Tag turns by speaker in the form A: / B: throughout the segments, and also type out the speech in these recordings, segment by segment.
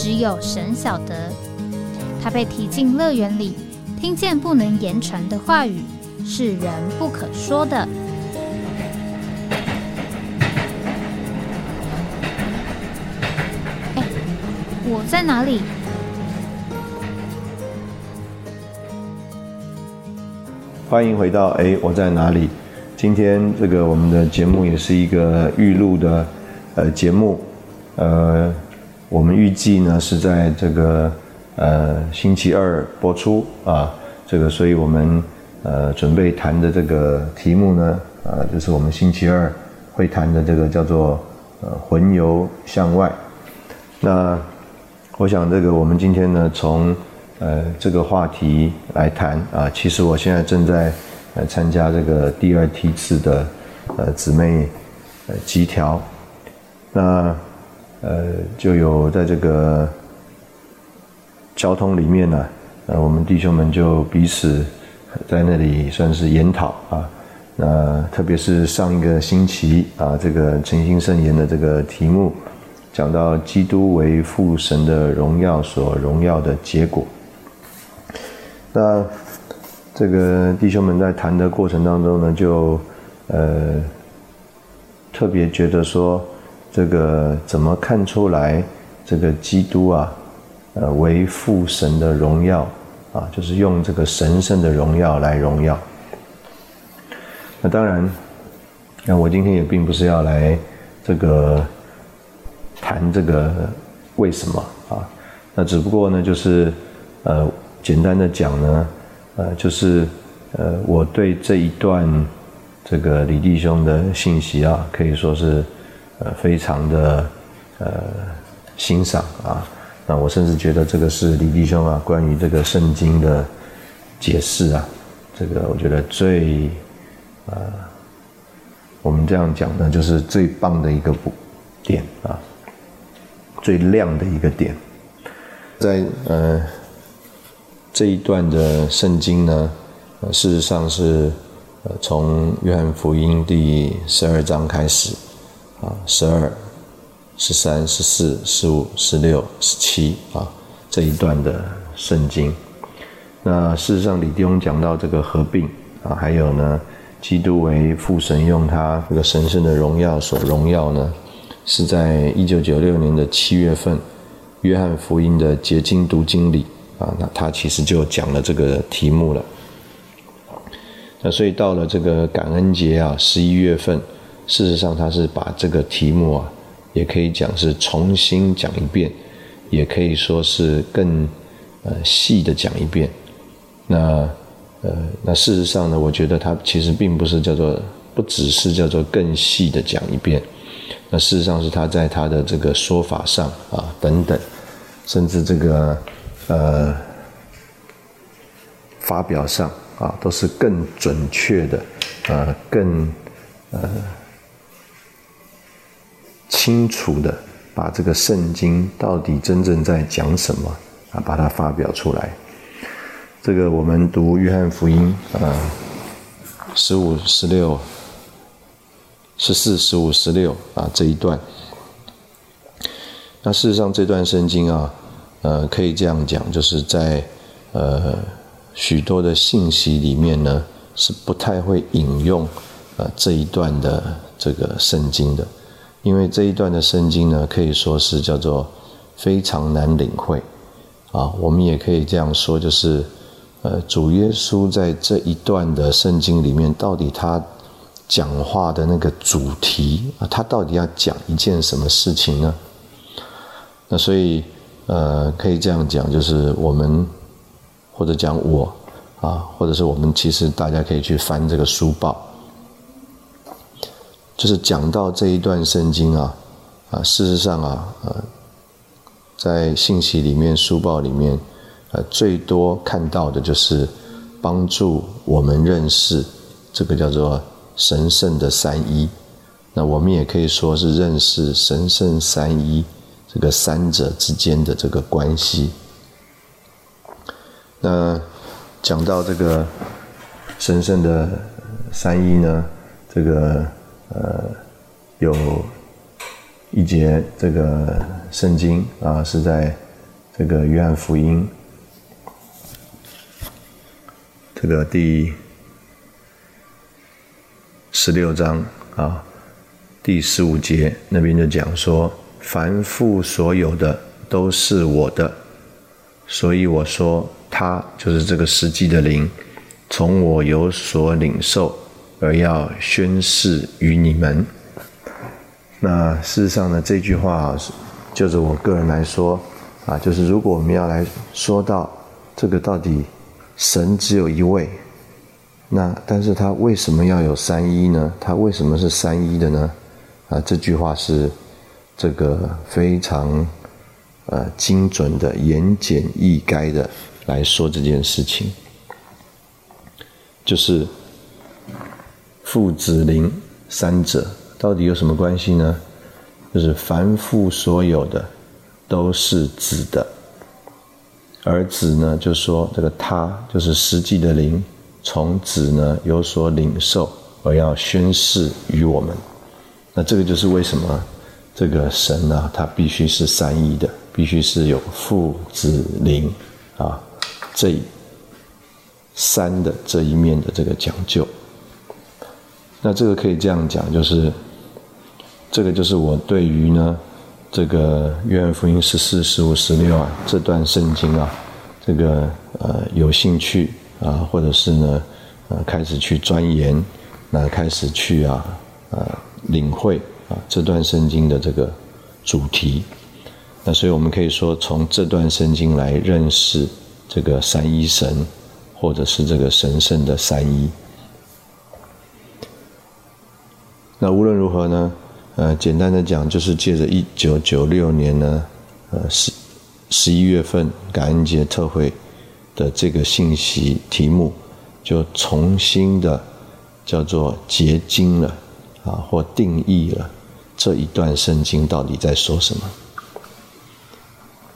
A: 只有神晓得，他被踢进乐园里，听见不能言传的话语，是人不可说的。哎，我在哪里？
B: 欢迎回到哎，我在哪里？今天这个我们的节目也是一个预录的呃节目，呃。我们预计呢是在这个呃星期二播出啊，这个所以我们呃准备谈的这个题目呢，啊就是我们星期二会谈的这个叫做呃魂游向外。那我想这个我们今天呢从呃这个话题来谈啊，其实我现在正在呃参加这个第二梯次的呃姊妹呃集条，那。呃，就有在这个交通里面呢，呃，我们弟兄们就彼此在那里算是研讨啊。那特别是上一个星期啊，这个诚心圣言的这个题目，讲到基督为父神的荣耀所荣耀的结果。那这个弟兄们在谈的过程当中呢，就呃特别觉得说。这个怎么看出来？这个基督啊，呃，为父神的荣耀啊，就是用这个神圣的荣耀来荣耀。那当然，那我今天也并不是要来这个谈这个为什么啊，那只不过呢，就是呃，简单的讲呢，呃，就是呃，我对这一段这个李弟兄的信息啊，可以说是。呃，非常的呃欣赏啊，那我甚至觉得这个是李弟兄啊，关于这个圣经的解释啊，这个我觉得最呃，我们这样讲呢，就是最棒的一个点啊，最亮的一个点，在呃这一段的圣经呢，事实上是呃从约翰福音第十二章开始。啊，十二、十三、十四、十五、十六、十七啊，这一段的圣经。那事实上，李弟兄讲到这个合并啊，还有呢，基督为父神用他这个神圣的荣耀所荣耀呢，是在一九九六年的七月份，约翰福音的结晶读经里啊，那他其实就讲了这个题目了。那所以到了这个感恩节啊，十一月份。事实上，他是把这个题目啊，也可以讲是重新讲一遍，也可以说是更呃细的讲一遍。那呃，那事实上呢，我觉得他其实并不是叫做，不只是叫做更细的讲一遍。那事实上是他在他的这个说法上啊等等，甚至这个呃发表上啊，都是更准确的，呃，更呃。清楚的把这个圣经到底真正在讲什么啊，把它发表出来。这个我们读约翰福音啊，十五、十六、十四、十五、十六啊这一段。那事实上这段圣经啊，呃，可以这样讲，就是在呃许多的信息里面呢，是不太会引用呃这一段的这个圣经的。因为这一段的圣经呢，可以说是叫做非常难领会啊。我们也可以这样说，就是呃，主耶稣在这一段的圣经里面，到底他讲话的那个主题啊，他到底要讲一件什么事情呢？那所以呃，可以这样讲，就是我们或者讲我啊，或者是我们，其实大家可以去翻这个书报。就是讲到这一段圣经啊，啊，事实上啊，呃，在信息里面、书报里面，呃，最多看到的就是帮助我们认识这个叫做神圣的三一。那我们也可以说是认识神圣三一这个三者之间的这个关系。那讲到这个神圣的三一呢，这个呃有一节这个圣经啊是在这个约翰福音这个第十六章啊第十五节那边就讲说，凡父所有的都是我的，所以我说。他就是这个实际的灵，从我有所领受，而要宣示于你们。那事实上呢，这句话是，就是我个人来说，啊，就是如果我们要来说到这个到底神只有一位，那但是他为什么要有三一呢？他为什么是三一的呢？啊，这句话是这个非常呃精准的、言简意赅的。来说这件事情，就是父子灵三者到底有什么关系呢？就是凡父所有的都是子的，而子呢，就说这个他就是实际的灵，从子呢有所领受，而要宣示于我们。那这个就是为什么这个神呢，他必须是三一的，必须是有父子灵啊。这三的这一面的这个讲究，那这个可以这样讲，就是这个就是我对于呢这个约翰福音十四、十五、十六啊这段圣经啊，这个呃有兴趣啊，或者是呢呃开始去钻研，那开始去啊呃领会啊这段圣经的这个主题，那所以我们可以说从这段圣经来认识。这个三一神，或者是这个神圣的三一。那无论如何呢？呃，简单的讲，就是借着一九九六年呢，呃十十一月份感恩节特会的这个信息题目，就重新的叫做结晶了啊，或定义了这一段圣经到底在说什么。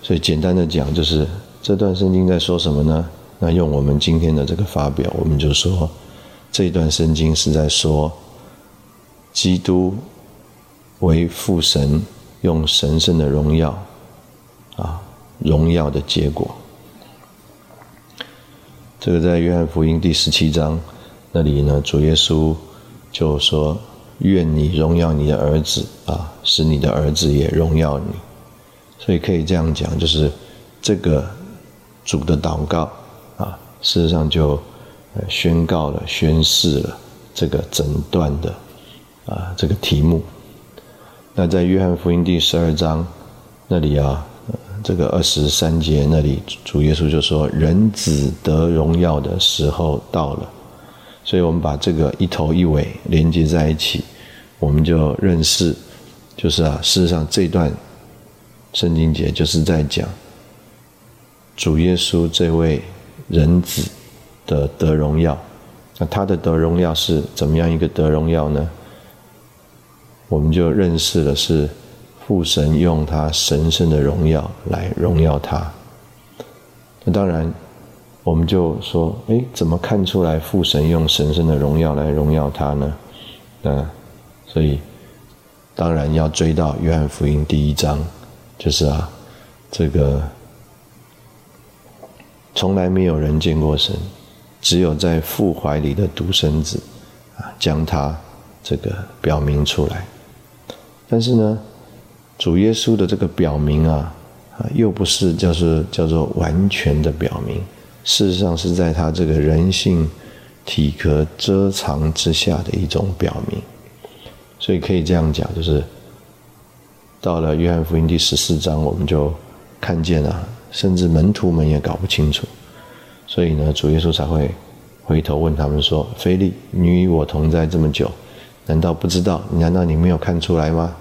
B: 所以简单的讲，就是。这段圣经在说什么呢？那用我们今天的这个发表，我们就说，这一段圣经是在说，基督为父神用神圣的荣耀，啊，荣耀的结果。这个在约翰福音第十七章那里呢，主耶稣就说：“愿你荣耀你的儿子啊，使你的儿子也荣耀你。”所以可以这样讲，就是这个。主的祷告啊，事实上就宣告了、宣示了这个整段的啊这个题目。那在约翰福音第十二章那里啊，这个二十三节那里，主耶稣就说：“人子得荣耀的时候到了。”所以我们把这个一头一尾连接在一起，我们就认识，就是啊，事实上这段圣经节就是在讲。主耶稣这位人子的得荣耀，那他的得荣耀是怎么样一个得荣耀呢？我们就认识了是父神用他神圣的荣耀来荣耀他。那当然，我们就说，哎，怎么看出来父神用神圣的荣耀来荣耀他呢？那所以当然要追到约翰福音第一章，就是啊，这个。从来没有人见过神，只有在父怀里的独生子啊，将他这个表明出来。但是呢，主耶稣的这个表明啊，啊，又不是叫做叫做完全的表明，事实上是在他这个人性体壳遮藏之下的一种表明。所以可以这样讲，就是到了约翰福音第十四章，我们就看见了。甚至门徒们也搞不清楚，所以呢，主耶稣才会回头问他们说：“菲利，你与我同在这么久，难道不知道？难道你没有看出来吗？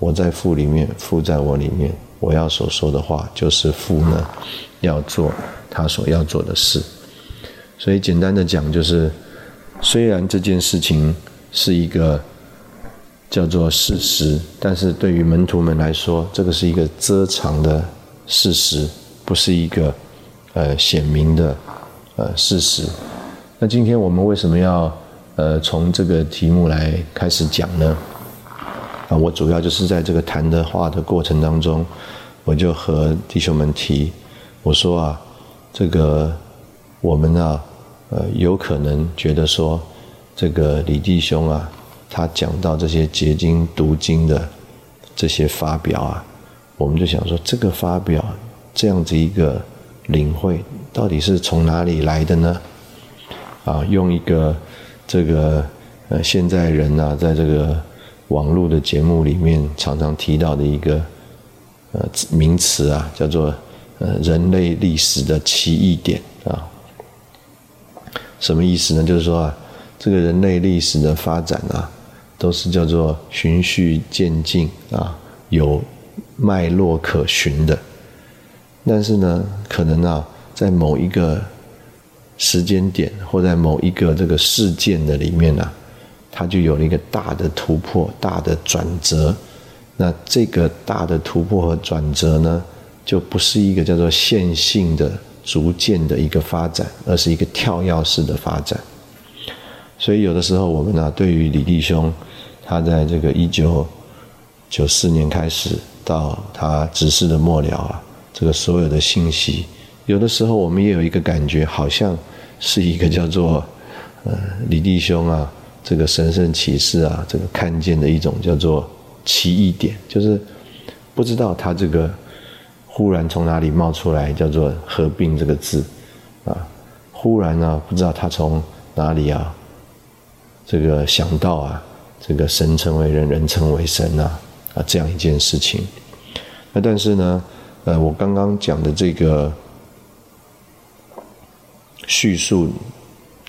B: 我在父里面，父在我里面，我要所说的话，就是父呢要做他所要做的事。所以简单的讲，就是虽然这件事情是一个叫做事实，但是对于门徒们来说，这个是一个遮藏的事实，不是一个呃显明的呃事实。那今天我们为什么要呃从这个题目来开始讲呢？啊，我主要就是在这个谈的话的过程当中，我就和弟兄们提，我说啊，这个我们啊。呃，有可能觉得说，这个李弟兄啊，他讲到这些结晶读经的这些发表啊，我们就想说，这个发表这样子一个领会，到底是从哪里来的呢？啊，用一个这个呃，现在人啊，在这个网络的节目里面常常提到的一个呃名词啊，叫做呃人类历史的奇异点啊。什么意思呢？就是说啊，这个人类历史的发展啊，都是叫做循序渐进啊，有脉络可循的。但是呢，可能啊，在某一个时间点或在某一个这个事件的里面呢，它就有了一个大的突破、大的转折。那这个大的突破和转折呢，就不是一个叫做线性的。逐渐的一个发展，而是一个跳跃式的发展。所以有的时候我们呢，对于李弟兄，他在这个一九九四年开始到他执事的末了啊，这个所有的信息，有的时候我们也有一个感觉，好像是一个叫做呃李弟兄啊，这个神圣启示啊，这个看见的一种叫做奇异点，就是不知道他这个。忽然从哪里冒出来叫做“合并”这个字，啊，忽然呢不知道他从哪里啊，这个想到啊，这个神成为人，人成为神啊，啊这样一件事情。那但是呢，呃，我刚刚讲的这个叙述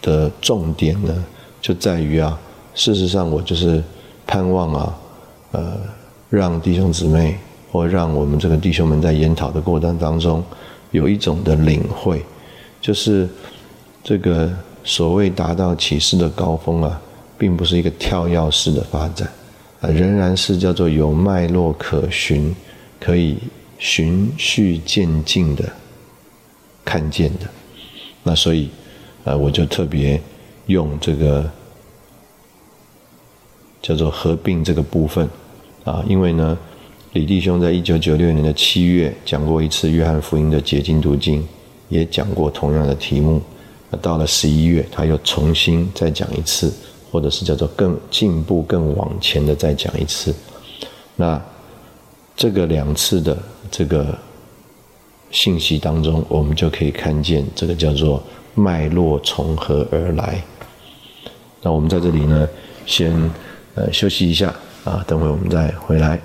B: 的重点呢，就在于啊，事实上我就是盼望啊，呃，让弟兄姊妹。或让我们这个弟兄们在研讨的过程当中，有一种的领会，就是这个所谓达到启示的高峰啊，并不是一个跳跃式的发展，啊，仍然是叫做有脉络可循，可以循序渐进的看见的。那所以，啊，我就特别用这个叫做合并这个部分，啊，因为呢。李弟兄在一九九六年的七月讲过一次《约翰福音》的解经读经，也讲过同样的题目。那到了十一月，他又重新再讲一次，或者是叫做更进步、更往前的再讲一次。那这个两次的这个信息当中，我们就可以看见这个叫做脉络从何而来。那我们在这里呢，先呃休息一下啊，等会我们再回来。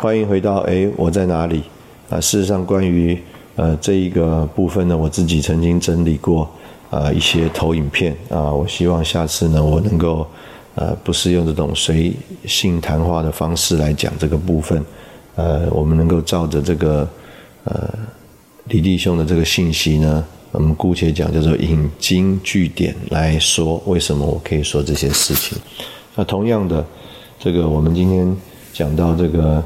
B: 欢迎回到哎，我在哪里？啊，事实上，关于呃这一个部分呢，我自己曾经整理过啊一些投影片啊，我希望下次呢，我能够呃不是用这种随性谈话的方式来讲这个部分，呃，我们能够照着这个呃李弟兄的这个信息呢，我们姑且讲叫做引经据典来说，为什么我可以说这些事情？那同样的，这个我们今天讲到这个。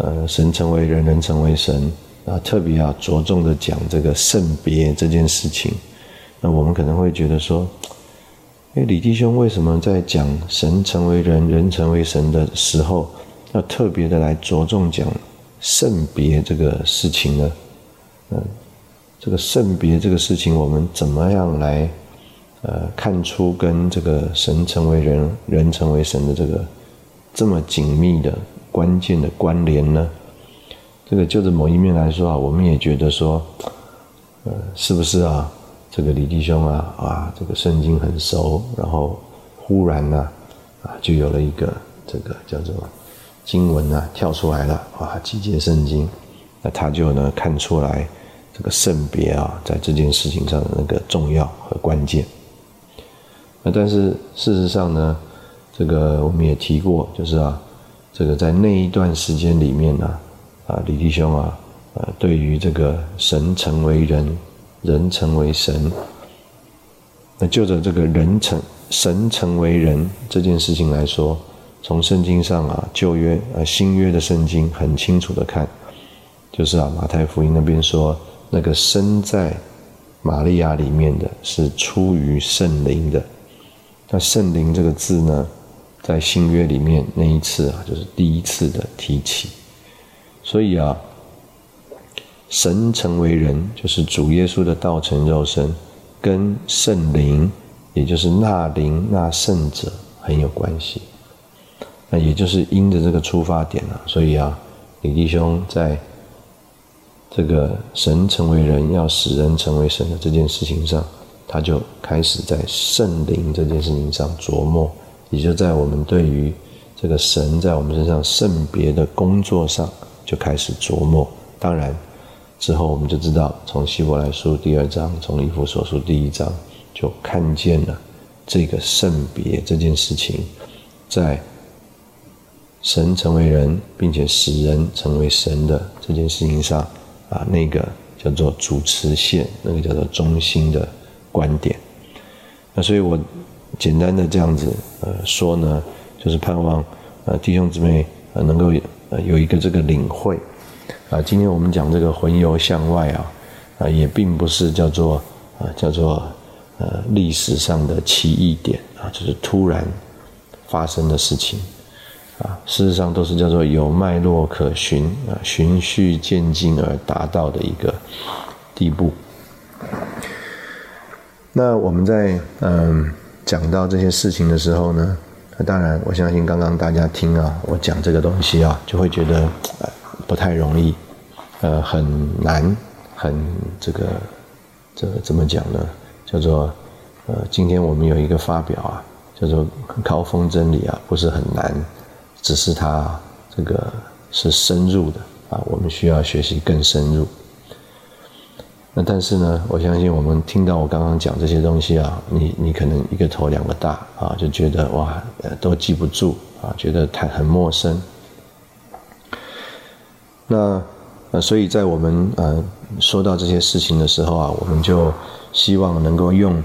B: 呃，神成为人，人成为神啊，特别要着重的讲这个圣别这件事情。那我们可能会觉得说，哎，李弟兄为什么在讲神成为人，人成为神的时候，要特别的来着重讲圣别这个事情呢？嗯，这个圣别这个事情，我们怎么样来呃看出跟这个神成为人，人成为神的这个这么紧密的？关键的关联呢？这个就着某一面来说啊，我们也觉得说，呃，是不是啊？这个李弟兄啊，啊，这个圣经很熟，然后忽然呢，啊，就有了一个这个叫做经文啊跳出来了，啊，几节圣经，那他就呢看出来这个圣别啊，在这件事情上的那个重要和关键。那但是事实上呢，这个我们也提过，就是啊，这个在那一段时间里面呢，啊，李弟兄啊，呃，对于这个神成为人，人成为神，那就着这个人成神成为人这件事情来说。从圣经上啊，旧约呃新约的圣经很清楚的看，就是啊马太福音那边说，那个生在玛利亚里面的是出于圣灵的。那圣灵这个字呢，在新约里面那一次啊，就是第一次的提起。所以啊，神成为人，就是主耶稣的道成肉身，跟圣灵，也就是那灵那圣者很有关系。那也就是因着这个出发点啊，所以啊，李弟兄在这个神成为人，要使人成为神的这件事情上，他就开始在圣灵这件事情上琢磨，也就在我们对于这个神在我们身上圣别的工作上就开始琢磨。当然之后我们就知道，从希伯来书第二章，从以弗所书第一章，就看见了这个圣别这件事情在。神成为人，并且使人成为神的这件事情上，啊，那个叫做主持线，那个叫做中心的观点。那所以我简单的这样子呃说呢，就是盼望呃弟兄姊妹呃能够呃有一个这个领会啊。今天我们讲这个魂游向外啊，啊也并不是叫做啊叫做呃历史上的奇异点啊，就是突然发生的事情。啊，事实上都是叫做有脉络可循啊，循序渐进而达到的一个地步。那我们在嗯讲到这些事情的时候呢，当然我相信刚刚大家听啊，我讲这个东西啊，就会觉得不太容易，呃很难，很这个这怎么讲呢？叫做呃今天我们有一个发表啊，叫做高峰真理啊，不是很难。只是它这个是深入的啊，我们需要学习更深入。那但是呢，我相信我们听到我刚刚讲这些东西啊，你你可能一个头两个大啊，就觉得哇，都记不住啊，觉得太很陌生。那呃，所以在我们呃说到这些事情的时候啊，我们就希望能够用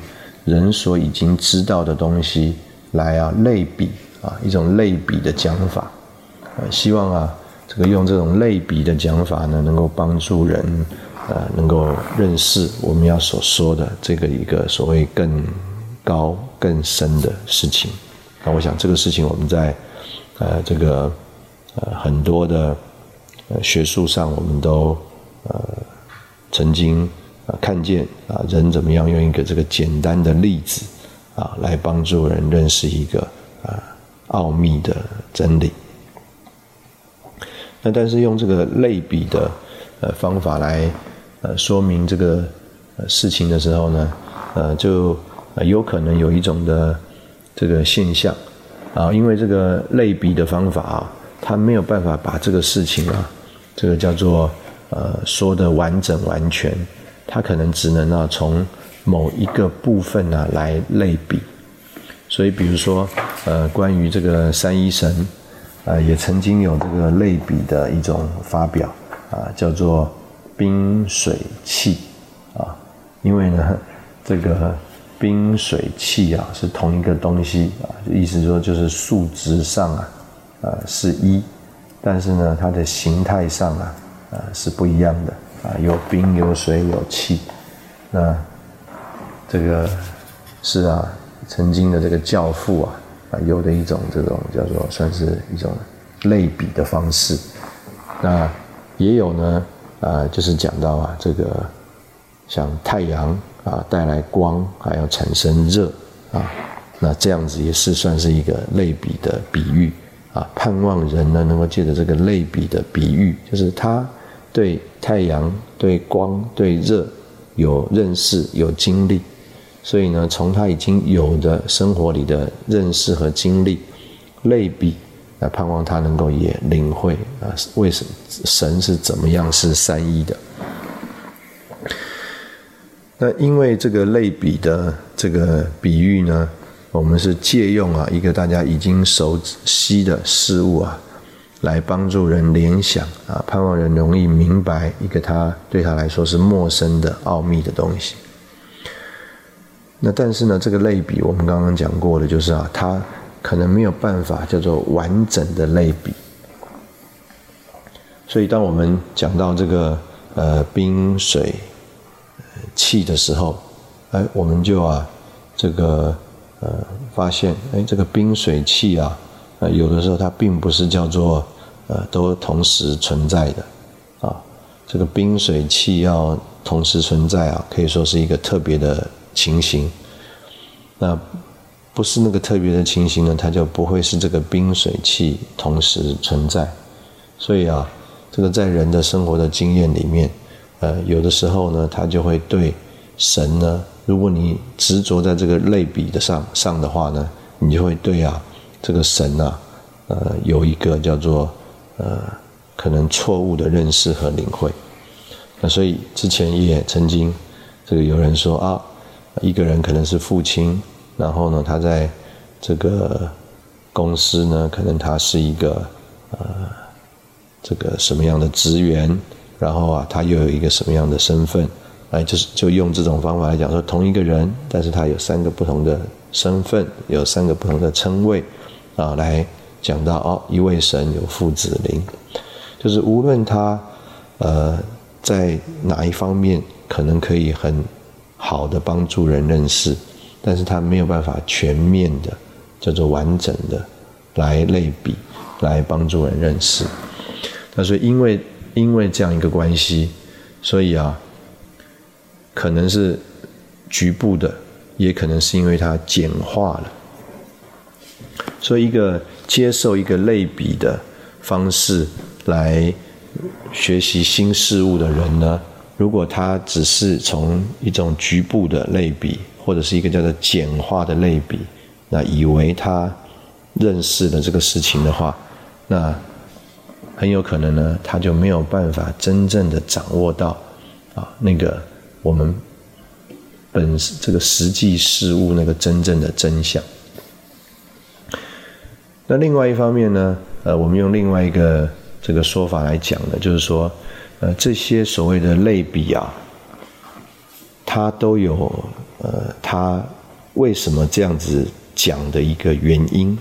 B: 人所已经知道的东西来啊类比。啊，一种类比的讲法，呃，希望啊，这个用这种类比的讲法呢，能够帮助人，呃，能够认识我们要所说的这个一个所谓更高更深的事情。那我想这个事情我们在呃这个呃很多的学术上，我们都呃曾经啊看见啊人怎么样用一个这个简单的例子啊来帮助人认识一个啊。奥秘的真理。那但是用这个类比的呃方法来呃说明这个事情的时候呢，呃就有可能有一种的这个现象啊，因为这个类比的方法啊，它没有办法把这个事情啊，这个叫做呃说的完整完全，它可能只能啊从某一个部分啊来类比。所以，比如说，呃，关于这个三一神，啊，也曾经有这个类比的一种发表，啊，叫做冰水气，啊，因为呢，这个冰水气啊是同一个东西啊，意思说就是数值上啊，啊是一，但是呢，它的形态上啊，啊是不一样的，啊，有冰有水有气，那这个是啊。曾经的这个教父啊，啊，有的一种这种叫做算是一种类比的方式。那也有呢，啊，就是讲到啊，这个像太阳啊带来光，还要产生热啊，那这样子也是算是一个类比的比喻啊。盼望人呢能够借着这个类比的比喻，就是他对太阳、对光、对热有认识、有经历。所以呢，从他已经有的生活里的认识和经历类比，来盼望他能够也领会啊，为什神是怎么样是三一的？那因为这个类比的这个比喻呢，我们是借用啊一个大家已经熟悉的事物啊，来帮助人联想啊，盼望人容易明白一个他对他来说是陌生的奥秘的东西。那但是呢，这个类比我们刚刚讲过的，就是啊，它可能没有办法叫做完整的类比。所以当我们讲到这个呃冰水气的时候，哎，我们就啊这个呃发现，哎，这个冰水器啊，呃有的时候它并不是叫做呃都同时存在的啊。这个冰水器要同时存在啊，可以说是一个特别的。情形，那不是那个特别的情形呢，它就不会是这个冰水器同时存在。所以啊，这个在人的生活的经验里面，呃，有的时候呢，他就会对神呢，如果你执着在这个类比的上上的话呢，你就会对啊，这个神啊，呃，有一个叫做呃，可能错误的认识和领会。那所以之前也曾经这个有人说啊。一个人可能是父亲，然后呢，他在这个公司呢，可能他是一个呃这个什么样的职员，然后啊，他又有一个什么样的身份，哎，就是就用这种方法来讲说，同一个人，但是他有三个不同的身份，有三个不同的称谓，啊，来讲到哦，一位神有父子灵，就是无论他呃在哪一方面，可能可以很。好的帮助人认识，但是他没有办法全面的叫做完整的来类比，来帮助人认识。他说，因为因为这样一个关系，所以啊，可能是局部的，也可能是因为它简化了。所以，一个接受一个类比的方式来学习新事物的人呢？如果他只是从一种局部的类比，或者是一个叫做简化的类比，那以为他认识了这个事情的话，那很有可能呢，他就没有办法真正的掌握到啊那个我们本这个实际事物那个真正的真相。那另外一方面呢，呃，我们用另外一个这个说法来讲呢，就是说。呃，这些所谓的类比啊，它都有呃，它为什么这样子讲的一个原因。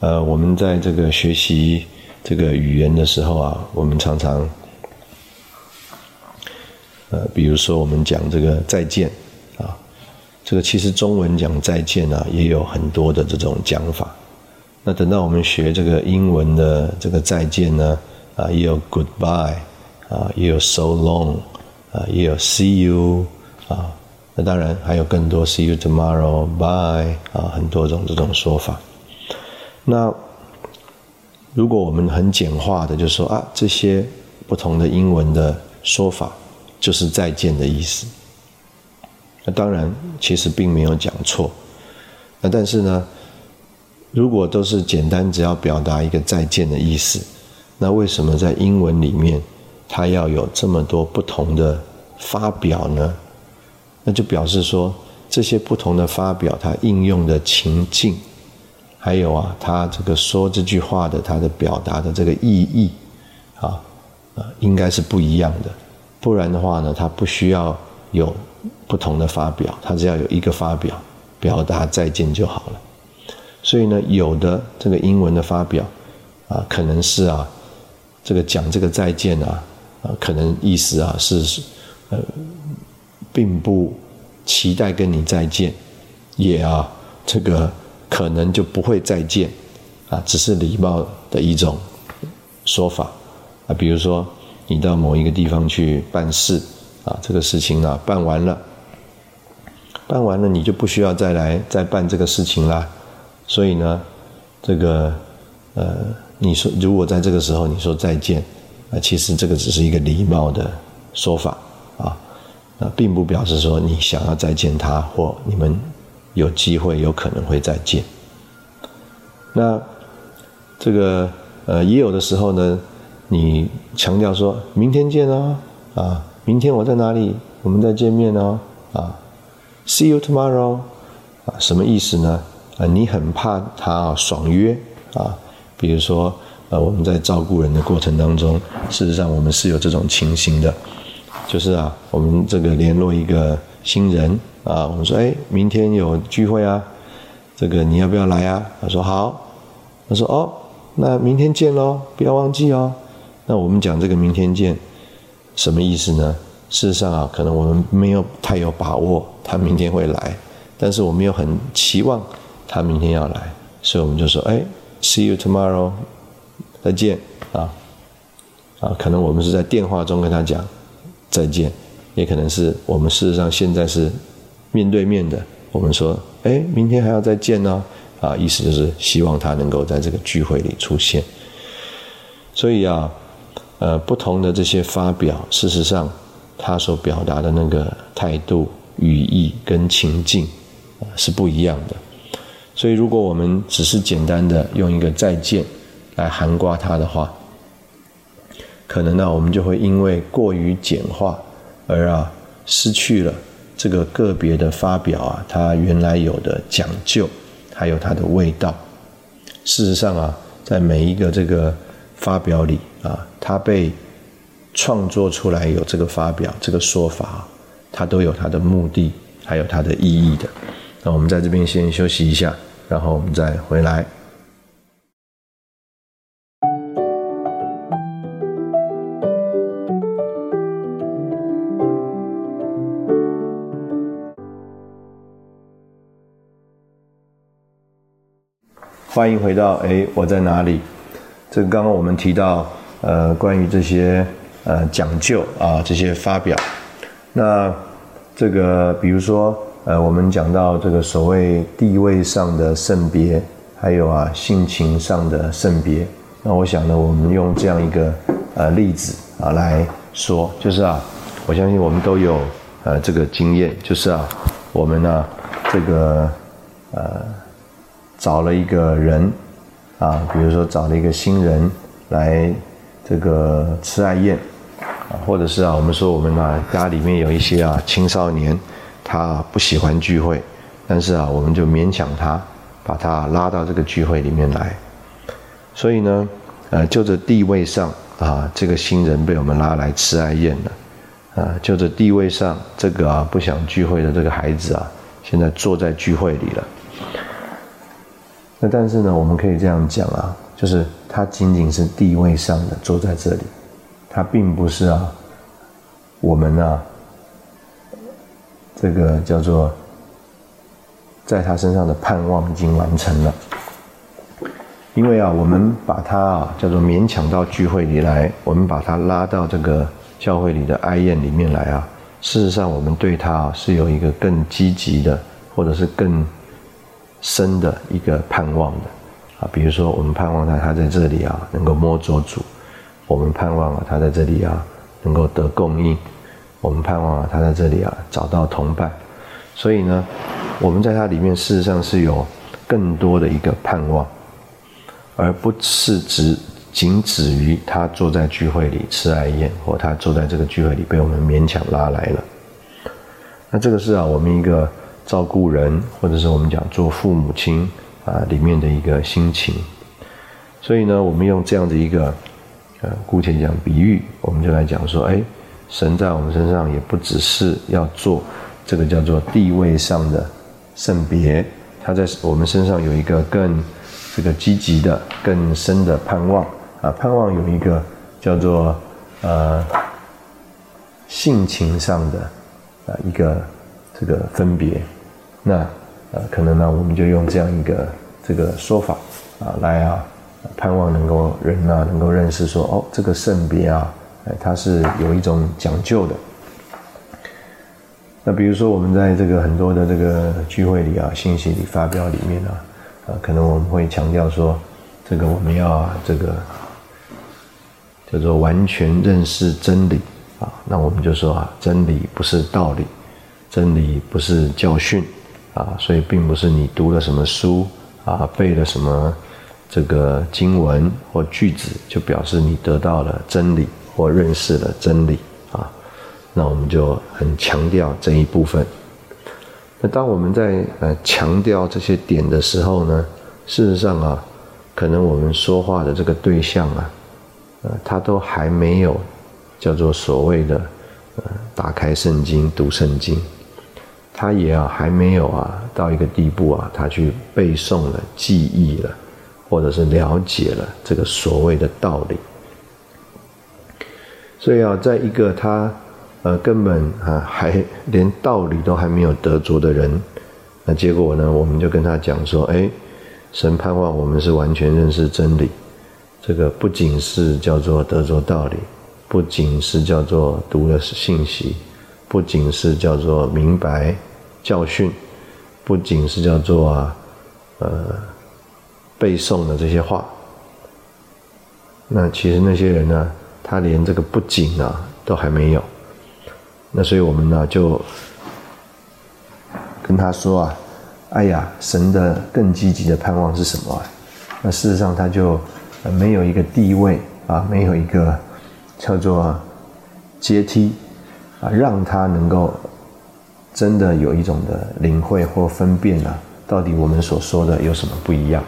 B: 呃，我们在这个学习这个语言的时候啊，我们常常，呃，比如说我们讲这个再见啊，这个其实中文讲再见啊，也有很多的这种讲法。那等到我们学这个英文的这个再见呢，啊，也有 goodbye。啊，也有 so long，啊，也有 see you，啊，那当然还有更多 see you tomorrow，bye，啊，很多种这种说法。那如果我们很简化的就说啊，这些不同的英文的说法就是再见的意思。那当然，其实并没有讲错。那但是呢，如果都是简单只要表达一个再见的意思，那为什么在英文里面？它要有这么多不同的发表呢，那就表示说这些不同的发表，它应用的情境，还有啊，它这个说这句话的它的表达的这个意义，啊，啊，应该是不一样的。不然的话呢，它不需要有不同的发表，它只要有一个发表，表达再见就好了。所以呢，有的这个英文的发表，啊，可能是啊，这个讲这个再见啊。啊，可能意思啊是，呃，并不期待跟你再见，也啊，这个可能就不会再见，啊，只是礼貌的一种说法，啊，比如说你到某一个地方去办事，啊，这个事情啊办完了，办完了你就不需要再来再办这个事情啦，所以呢，这个呃，你说如果在这个时候你说再见。啊，其实这个只是一个礼貌的说法啊，那并不表示说你想要再见他或你们有机会有可能会再见。那这个呃，也有的时候呢，你强调说明天见哦，啊，明天我在哪里，我们再见面哦，啊，see you tomorrow，啊，什么意思呢？啊，你很怕他爽约啊，比如说呃，我们在照顾人的过程当中，事实上我们是有这种情形的，就是啊，我们这个联络一个新人啊，我们说哎，明天有聚会啊，这个你要不要来啊？他说好。他说：“哦，那明天见喽，不要忘记哦。”那我们讲这个“明天见”什么意思呢？事实上啊，可能我们没有太有把握他明天会来，但是我们又很期望他明天要来，所以我们就说：“哎，see you tomorrow，再见啊！”啊，可能我们是在电话中跟他讲再见，也可能是我们事实上现在是面对面的，我们说：“哎，明天还要再见呢。”啊，意思就是希望他能够在这个聚会里出现。所以啊，呃，不同的这些发表，事实上他所表达的那个态度、语义跟情境是不一样的。所以，如果我们只是简单的用一个再见来含挂它的话，可能呢，我们就会因为过于简化而啊失去了这个个别的发表啊它原来有的讲究。还有它的味道。事实上啊，在每一个这个发表里啊，它被创作出来有这个发表这个说法，它都有它的目的，还有它的意义的。那我们在这边先休息一下，然后我们再回来。欢迎回到哎，我在哪里？这个刚刚我们提到呃，关于这些呃讲究啊，这些发表。那这个比如说呃，我们讲到这个所谓地位上的圣别，还有啊性情上的圣别。那我想呢，我们用这样一个呃例子啊来说，就是啊，我相信我们都有呃这个经验，就是啊，我们呢这个呃。找了一个人，啊，比如说找了一个新人来这个吃爱宴，啊，或者是啊，我们说我们啊家里面有一些啊青少年，他不喜欢聚会，但是啊，我们就勉强他，把他拉到这个聚会里面来。所以呢，呃，就这地位上啊，这个新人被我们拉来吃爱宴了，啊，就这地位上，这个啊不想聚会的这个孩子啊，现在坐在聚会里了。那但是呢，我们可以这样讲啊，就是他仅仅是地位上的坐在这里，他并不是啊，我们啊，这个叫做在他身上的盼望已经完成了。因为啊，我们把他啊叫做勉强到聚会里来，我们把他拉到这个教会里的哀宴里面来啊，事实上我们对他啊是有一个更积极的，或者是更。深的一个盼望的比如说我们盼望他，他在这里啊能够摸着主；我们盼望啊他在这里啊能够得供应；我们盼望啊他在这里啊找到同伴。所以呢，我们在他里面事实上是有更多的一个盼望，而不是只仅止于他坐在聚会里吃爱宴，或他坐在这个聚会里被我们勉强拉来了。那这个是啊，我们一个。照顾人，或者是我们讲做父母亲啊，里面的一个心情。所以呢，我们用这样的一个呃，姑且讲比喻，我们就来讲说，哎，神在我们身上也不只是要做这个叫做地位上的圣别，他在我们身上有一个更这个积极的、更深的盼望啊，盼望有一个叫做呃性情上的啊一个这个分别。那呃，可能呢，我们就用这样一个这个说法啊，来啊，盼望能够人呢能够认识说，哦，这个圣别啊，哎，它是有一种讲究的。那比如说，我们在这个很多的这个聚会里啊，信息里发表里面呢，啊，可能我们会强调说，这个我们要啊这个叫做完全认识真理啊，那我们就说啊，真理不是道理，真理不是教训。啊，所以并不是你读了什么书啊，背了什么这个经文或句子，就表示你得到了真理或认识了真理啊。那我们就很强调这一部分。那当我们在呃强调这些点的时候呢，事实上啊，可能我们说话的这个对象啊，呃，他都还没有叫做所谓的呃打开圣经读圣经，他也啊还没有啊到一个地步啊，他去背诵了、记忆了，或者是了解了这个所谓的道理。所以啊，在一个他。呃，根本啊，还连道理都还没有得着的人，那结果呢？我们就跟他讲说：，哎，神盼望我们是完全认识真理，这个不仅是叫做得着道理，不仅是叫做读了信息，不仅是叫做明白教训，不仅是叫做，呃，背诵的这些话。那其实那些人呢，他连这个不仅啊，都还没有。那所以我们呢就跟他说啊，哎呀，神的更积极的盼望是什么？那事实上他就没有一个地位啊，没有一个叫做阶梯啊，让他能够真的有一种的领会或分辨呢，到底我们所说的有什么不一样？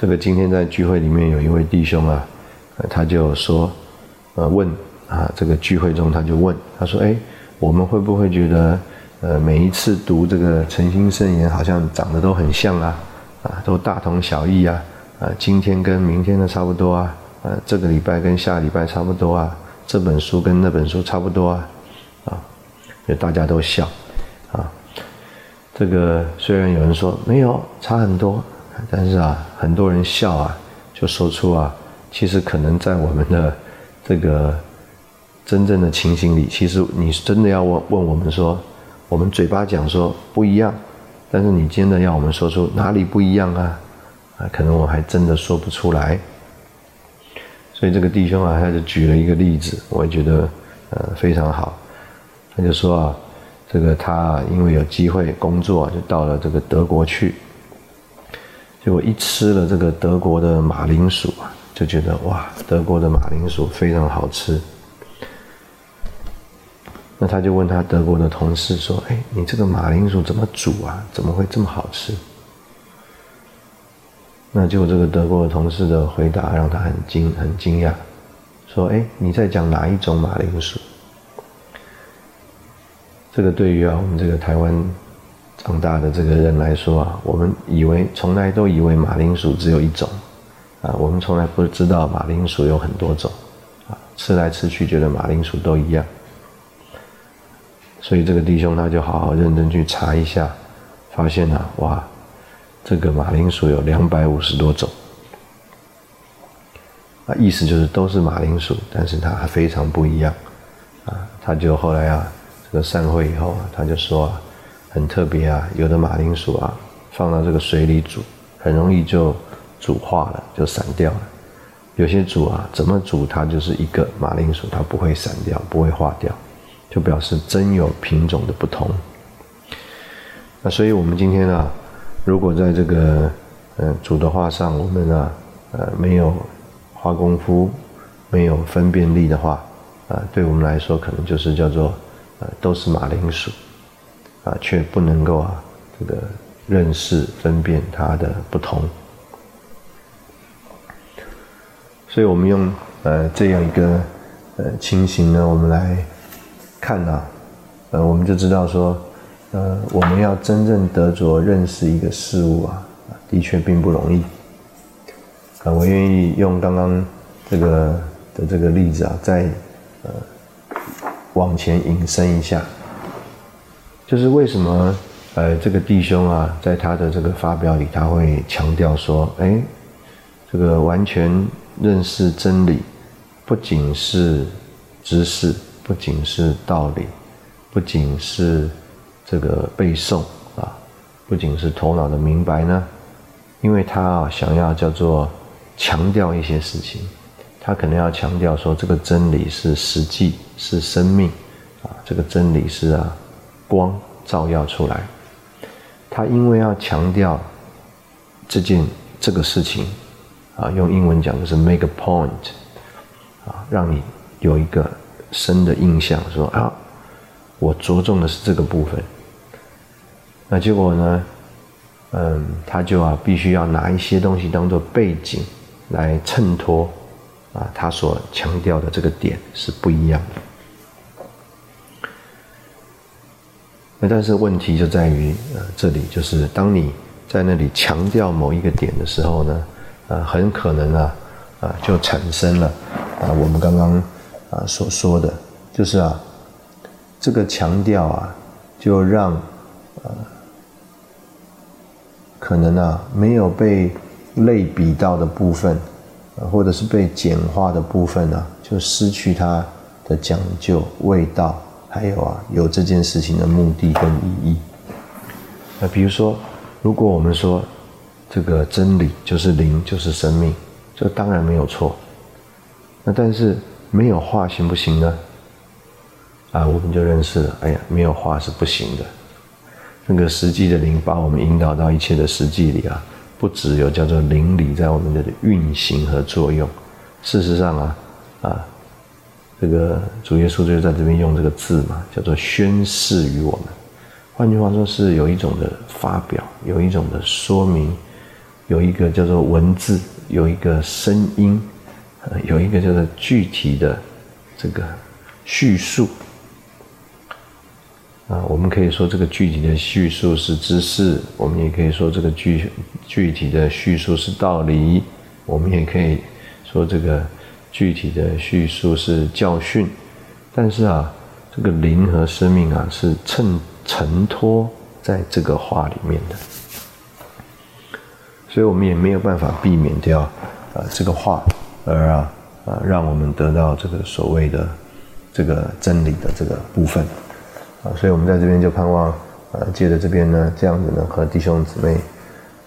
B: 这个今天在聚会里面有一位弟兄啊，他就说，呃，问。啊，这个聚会中他就问他说：“哎，我们会不会觉得，呃，每一次读这个诚心圣言，好像长得都很像啊？啊，都大同小异啊？啊，今天跟明天的差不多啊？啊，这个礼拜跟下礼拜差不多啊？这本书跟那本书差不多啊？啊，就大家都笑啊。这个虽然有人说没有差很多，但是啊，很多人笑啊，就说出啊，其实可能在我们的这个。”真正的情形里，其实你真的要问问我们说，我们嘴巴讲说不一样，但是你真的要我们说出哪里不一样啊？啊，可能我还真的说不出来。所以这个弟兄啊，他就举了一个例子，我也觉得呃非常好。他就说啊，这个他因为有机会工作，就到了这个德国去，结果一吃了这个德国的马铃薯啊，就觉得哇，德国的马铃薯非常好吃。那他就问他德国的同事说：“哎，你这个马铃薯怎么煮啊？怎么会这么好吃？”那就这个德国的同事的回答让他很惊很惊讶，说：“哎，你在讲哪一种马铃薯？”这个对于啊我们这个台湾长大的这个人来说啊，我们以为从来都以为马铃薯只有一种啊，我们从来不知道马铃薯有很多种啊，吃来吃去觉得马铃薯都一样。所以这个弟兄他就好好认真去查一下，发现啊，哇，这个马铃薯有两百五十多种，啊，意思就是都是马铃薯，但是它还非常不一样，啊，他就后来啊，这个散会以后啊，他就说啊，很特别啊，有的马铃薯啊，放到这个水里煮，很容易就煮化了，就散掉了；有些煮啊，怎么煮它就是一个马铃薯，它不会散掉，不会化掉。就表示真有品种的不同。那所以我们今天啊，如果在这个嗯煮的话上，我们啊呃没有花功夫，没有分辨力的话，啊，对我们来说可能就是叫做呃都是马铃薯，啊，却不能够啊这个认识分辨它的不同。所以我们用呃这样一个呃情形呢，我们来。看呐，呃，我们就知道说，呃，我们要真正得着认识一个事物啊，的确并不容易。啊，我愿意用刚刚这个的这个例子啊，再呃往前引申一下，就是为什么呃这个弟兄啊，在他的这个发表里，他会强调说，哎，这个完全认识真理，不仅是知识。不仅是道理，不仅是这个背诵啊，不仅是头脑的明白呢，因为他啊想要叫做强调一些事情，他可能要强调说这个真理是实际是生命啊，这个真理是啊光照耀出来，他因为要强调这件这个事情，啊，用英文讲就是 make a point，啊，让你有一个深的印象，说啊，我着重的是这个部分。那结果呢，嗯，他就啊必须要拿一些东西当做背景来衬托，啊，他所强调的这个点是不一样的。那但是问题就在于，呃，这里就是当你在那里强调某一个点的时候呢，呃，很可能啊，啊，就产生了啊，我们刚刚啊所说的，就是啊，这个强调啊，就让呃，可能啊没有被类比到的部分，或者是被简化的部分呢，就失去它的讲究味道。还有啊，有这件事情的目的跟意义。那比如说，如果我们说这个真理就是灵，就是生命，这当然没有错。那但是没有话行不行呢？啊，我们就认识了。哎呀，没有话是不行的。那个实际的灵把我们引导到一切的实际里啊，不只有叫做灵理在我们的运行和作用。事实上啊，啊。这个主耶稣就在这边用这个字嘛，叫做宣示于我们。换句话说，是有一种的发表，有一种的说明，有一个叫做文字，有一个声音，有一个叫做具体的这个叙述。啊，我们可以说这个具体的叙述是知识，我们也可以说这个具具体的叙述是道理，我们也可以说这个。具体的叙述是教训，但是啊，这个灵和生命啊是衬承托在这个话里面的，所以我们也没有办法避免掉啊这个话，而啊啊让我们得到这个所谓的这个真理的这个部分所以我们在这边就盼望呃，借着这边呢这样子呢和弟兄姊妹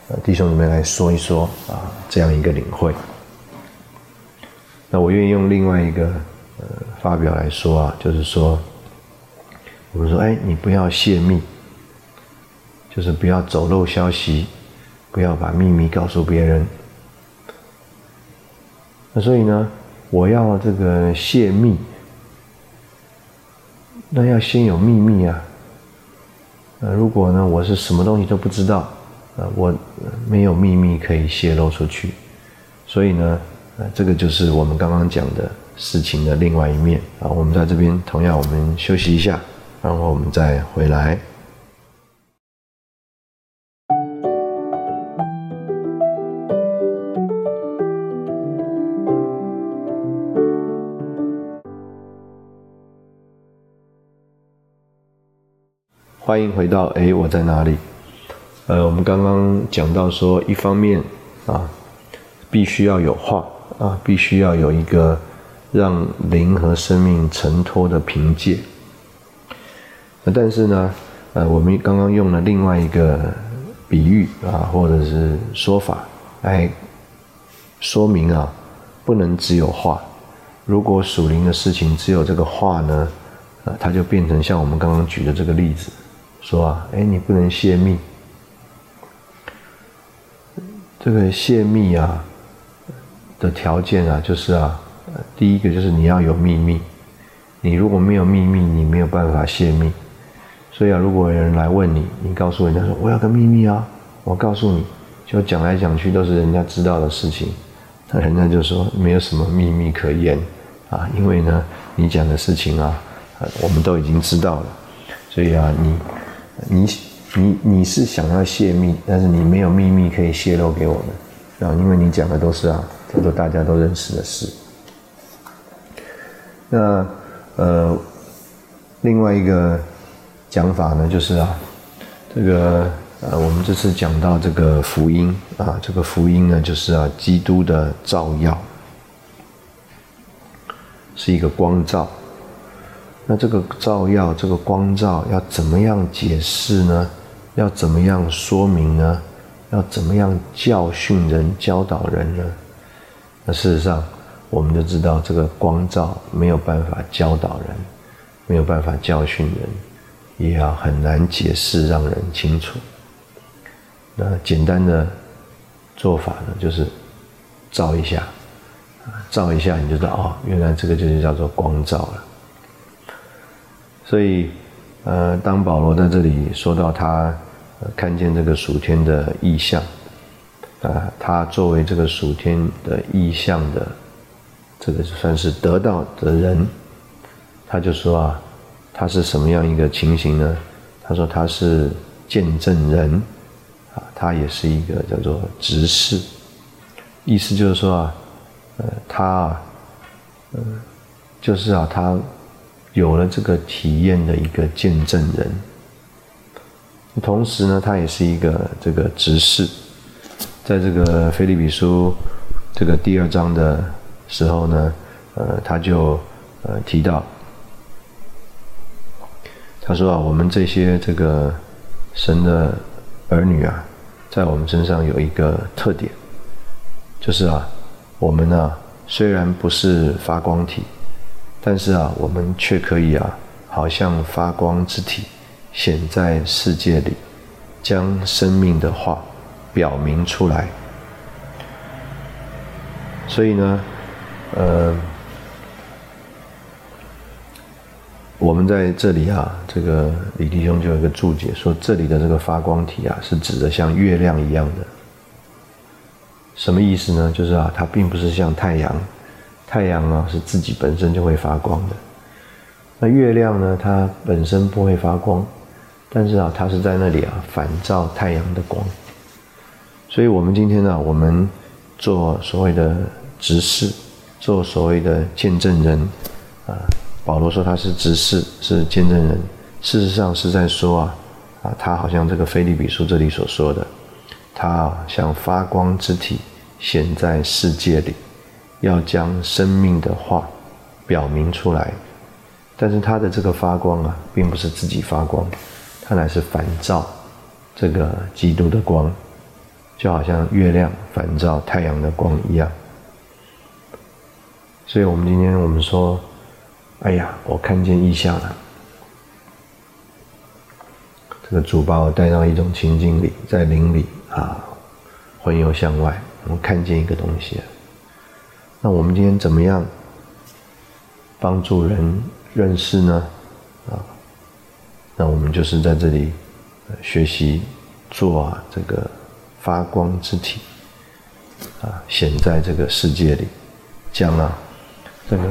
B: 呃弟兄姊妹来说一说啊这样一个领会。那我愿意用另外一个呃发表来说啊，就是说，我们说，哎，你不要泄密，就是不要走漏消息，不要把秘密告诉别人。那所以呢，我要这个泄密，那要先有秘密啊。呃，如果呢，我是什么东西都不知道，呃，我没有秘密可以泄露出去，所以呢。呃这个就是我们刚刚讲的事情的另外一面啊。我们在这边同样，我们休息一下，然后我们再回来。欢迎回到哎，我在哪里？呃，我们刚刚讲到说，一方面啊，必须要有话。啊，必须要有一个让灵和生命承托的凭借。但是呢，呃，我们刚刚用了另外一个比喻啊，或者是说法来说明啊，不能只有话。如果属灵的事情只有这个话呢，呃，它就变成像我们刚刚举的这个例子，说啊，哎，你不能泄密。这个泄密啊。的条件啊，就是啊，第一个就是你要有秘密，你如果没有秘密，你没有办法泄密。所以啊，如果有人来问你，你告诉人家说我要个秘密啊，我告诉你，就讲来讲去都是人家知道的事情，那人家就说没有什么秘密可言啊，因为呢，你讲的事情啊，我们都已经知道了，所以啊，你你你你是想要泄密，但是你没有秘密可以泄露给我们啊，因为你讲的都是啊。叫做大家都认识的事。那呃，另外一个讲法呢，就是啊，这个呃，我们这次讲到这个福音啊，这个福音呢，就是啊，基督的照耀，是一个光照。那这个照耀，这个光照要怎么样解释呢？要怎么样说明呢？要怎么样教训人、教导人呢？那事实上，我们就知道这个光照没有办法教导人，没有办法教训人，也要很难解释让人清楚。那简单的做法呢，就是照一下，照一下你就知道哦，原来这个就是叫做光照了。所以，呃，当保罗在这里说到他看见这个属天的意象，啊，他作为这个属天的意象的这个算是得到的人，他就说啊，他是什么样一个情形呢？他说他是见证人，啊，他也是一个叫做执事，意思就是说啊，呃，他啊，呃，就是啊，他。有了这个体验的一个见证人，同时呢，他也是一个这个执事，在这个菲利比书这个第二章的时候呢，呃，他就呃提到，他说啊，我们这些这个神的儿女啊，在我们身上有一个特点，就是啊，我们呢虽然不是发光体。但是啊，我们却可以啊，好像发光之体，显在世界里，将生命的话表明出来。所以呢，呃，我们在这里啊，这个李弟兄就有一个注解说，这里的这个发光体啊，是指的像月亮一样的。什么意思呢？就是啊，它并不是像太阳。太阳啊，是自己本身就会发光的。那月亮呢？它本身不会发光，但是啊，它是在那里啊，反照太阳的光。所以，我们今天呢，我们做所谓的执事，做所谓的见证人啊。保罗说他是执事，是见证人。事实上是在说啊，啊，他好像这个菲利比书这里所说的，他像发光之体显在世界里。要将生命的话表明出来，但是它的这个发光啊，并不是自己发光，它乃是反照这个基督的光，就好像月亮反照太阳的光一样。所以我们今天我们说，哎呀，我看见异象了，这个主把我带到一种情境里，在林里啊，环游向外，我看见一个东西。那我们今天怎么样帮助人认识呢？啊，那我们就是在这里学习做啊这个发光之体啊，显在这个世界里，将啊这个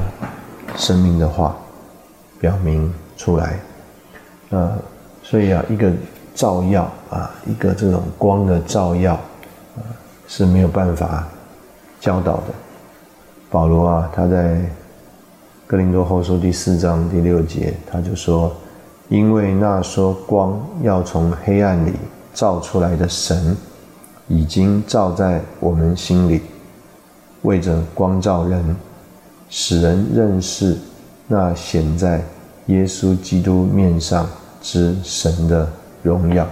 B: 生命的话表明出来。呃，所以啊，一个照耀啊，一个这种光的照耀啊，是没有办法教导的。保罗啊，他在《哥林多后书》第四章第六节，他就说：“因为那说光要从黑暗里照出来的神，已经照在我们心里，为着光照人，使人认识那显在耶稣基督面上之神的荣耀。”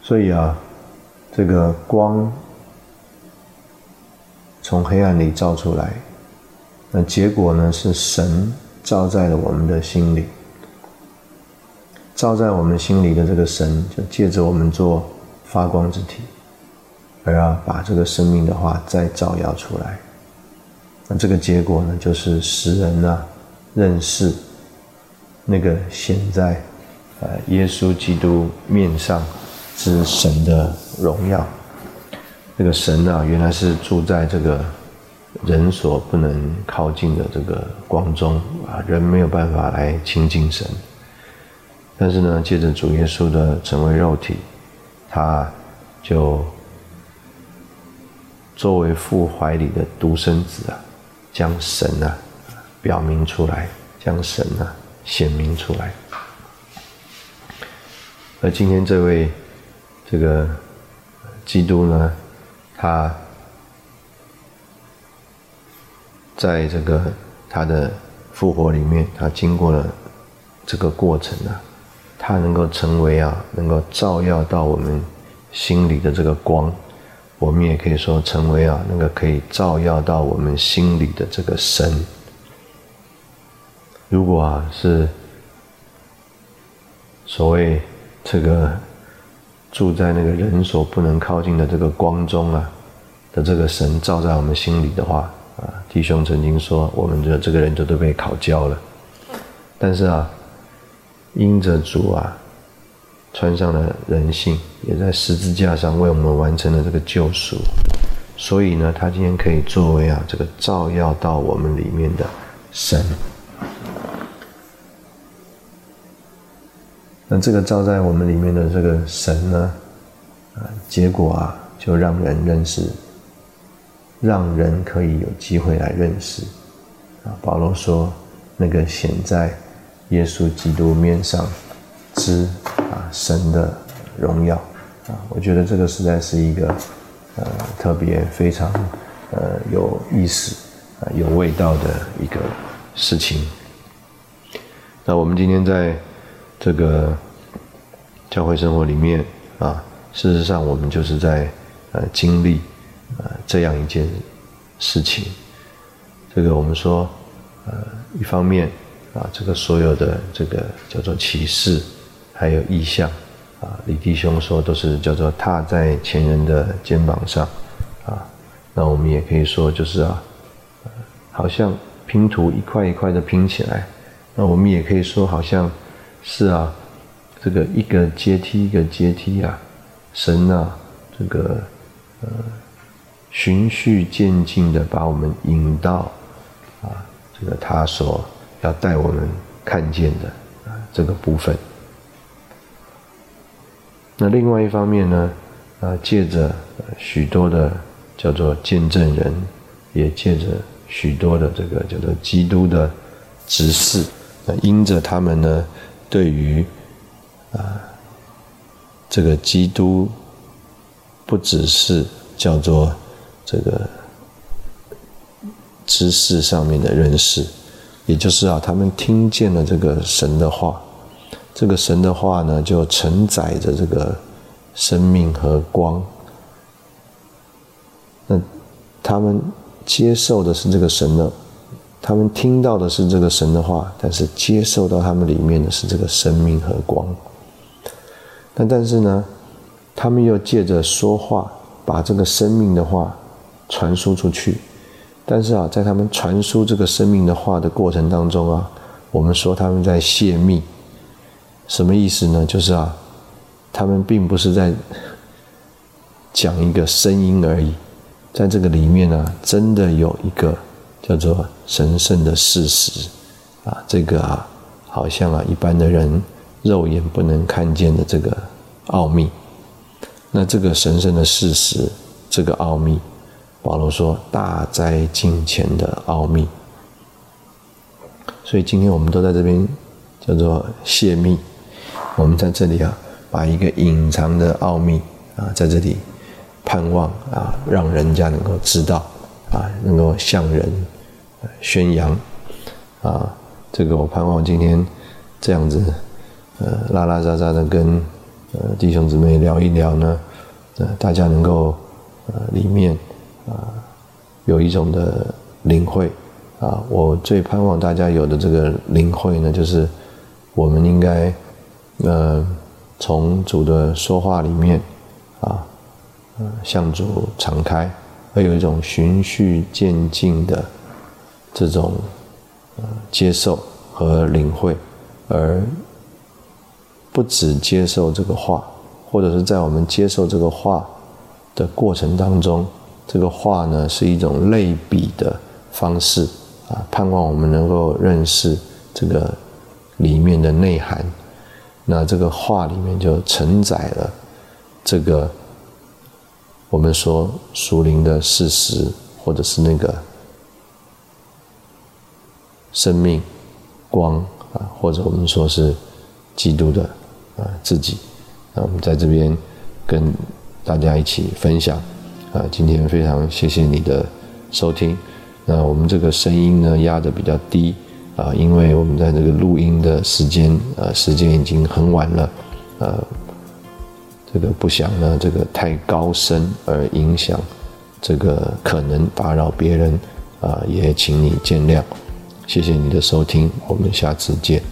B: 所以啊，这个光。从黑暗里照出来，那结果呢？是神照在了我们的心里，照在我们心里的这个神，就借着我们做发光之体，而要把这个生命的话再照耀出来。那这个结果呢，就是使人呢认识那个显在呃耶稣基督面上之神的荣耀。这个神啊，原来是住在这个人所不能靠近的这个光中啊，人没有办法来亲近神。但是呢，借着主耶稣的成为肉体，他就作为父怀里的独生子啊，将神啊表明出来，将神啊显明出来。而今天这位这个基督呢？他在这个他的复活里面，他经过了这个过程啊，他能够成为啊，能够照耀到我们心里的这个光，我们也可以说成为啊，那个可以照耀到我们心里的这个神。如果啊是所谓这个住在那个人所不能靠近的这个光中啊的这个神照在我们心里的话啊，弟兄曾经说，我们的这个人就都被烤焦了。但是啊，因着主啊，穿上了人性，也在十字架上为我们完成了这个救赎，所以呢，他今天可以作为啊这个照耀到我们里面的神。那这个照在我们里面的这个神呢，啊，结果啊，就让人认识，让人可以有机会来认识。啊，保罗说，那个显在耶稣基督面上之啊神的荣耀，啊，我觉得这个实在是一个呃特别非常呃有意思啊有味道的一个事情。那我们今天在。这个教会生活里面啊，事实上我们就是在呃经历呃这样一件事情。这个我们说呃一方面啊，这个所有的这个叫做启示，还有意象啊，李弟兄说都是叫做踏在前人的肩膀上啊。那我们也可以说就是啊，好像拼图一块一块的拼起来。那我们也可以说好像。是啊，这个一个阶梯一个阶梯啊，神啊，这个呃循序渐进的把我们引到啊这个他所要带我们看见的啊这个部分。那另外一方面呢，啊借着许多的叫做见证人，也借着许多的这个叫做基督的执事，那因着他们呢。对于啊，这个基督不只是叫做这个知识上面的认识，也就是啊，他们听见了这个神的话，这个神的话呢，就承载着这个生命和光。那他们接受的是这个神的。他们听到的是这个神的话，但是接受到他们里面的是这个生命和光。那但是呢，他们又借着说话，把这个生命的话传输出去。但是啊，在他们传输这个生命的话的过程当中啊，我们说他们在泄密，什么意思呢？就是啊，他们并不是在讲一个声音而已，在这个里面呢，真的有一个。叫做神圣的事实，啊，这个啊，好像啊，一般的人肉眼不能看见的这个奥秘。那这个神圣的事实，这个奥秘，保罗说大灾金钱的奥秘。所以今天我们都在这边叫做泄密，我们在这里啊，把一个隐藏的奥秘啊，在这里盼望啊，让人家能够知道啊，能够向人。宣扬，啊，这个我盼望今天这样子，呃，拉拉杂杂的跟呃弟兄姊妹聊一聊呢，呃，大家能够呃里面啊有一种的领会，啊，我最盼望大家有的这个领会呢，就是我们应该呃从主的说话里面啊，向主敞开，会有一种循序渐进的。这种呃接受和领会，而不只接受这个话，或者是在我们接受这个话的过程当中，这个话呢是一种类比的方式啊，盼望我们能够认识这个里面的内涵。那这个话里面就承载了这个我们说属灵的事实，或者是那个。生命、光啊，或者我们说是基督的啊自己，那我们在这边跟大家一起分享啊。今天非常谢谢你的收听。那我们这个声音呢压的比较低啊，因为我们在这个录音的时间呃时间已经很晚了，呃，这个不想呢这个太高声而影响这个可能打扰别人啊，也请你见谅。谢谢你的收听，我们下次见。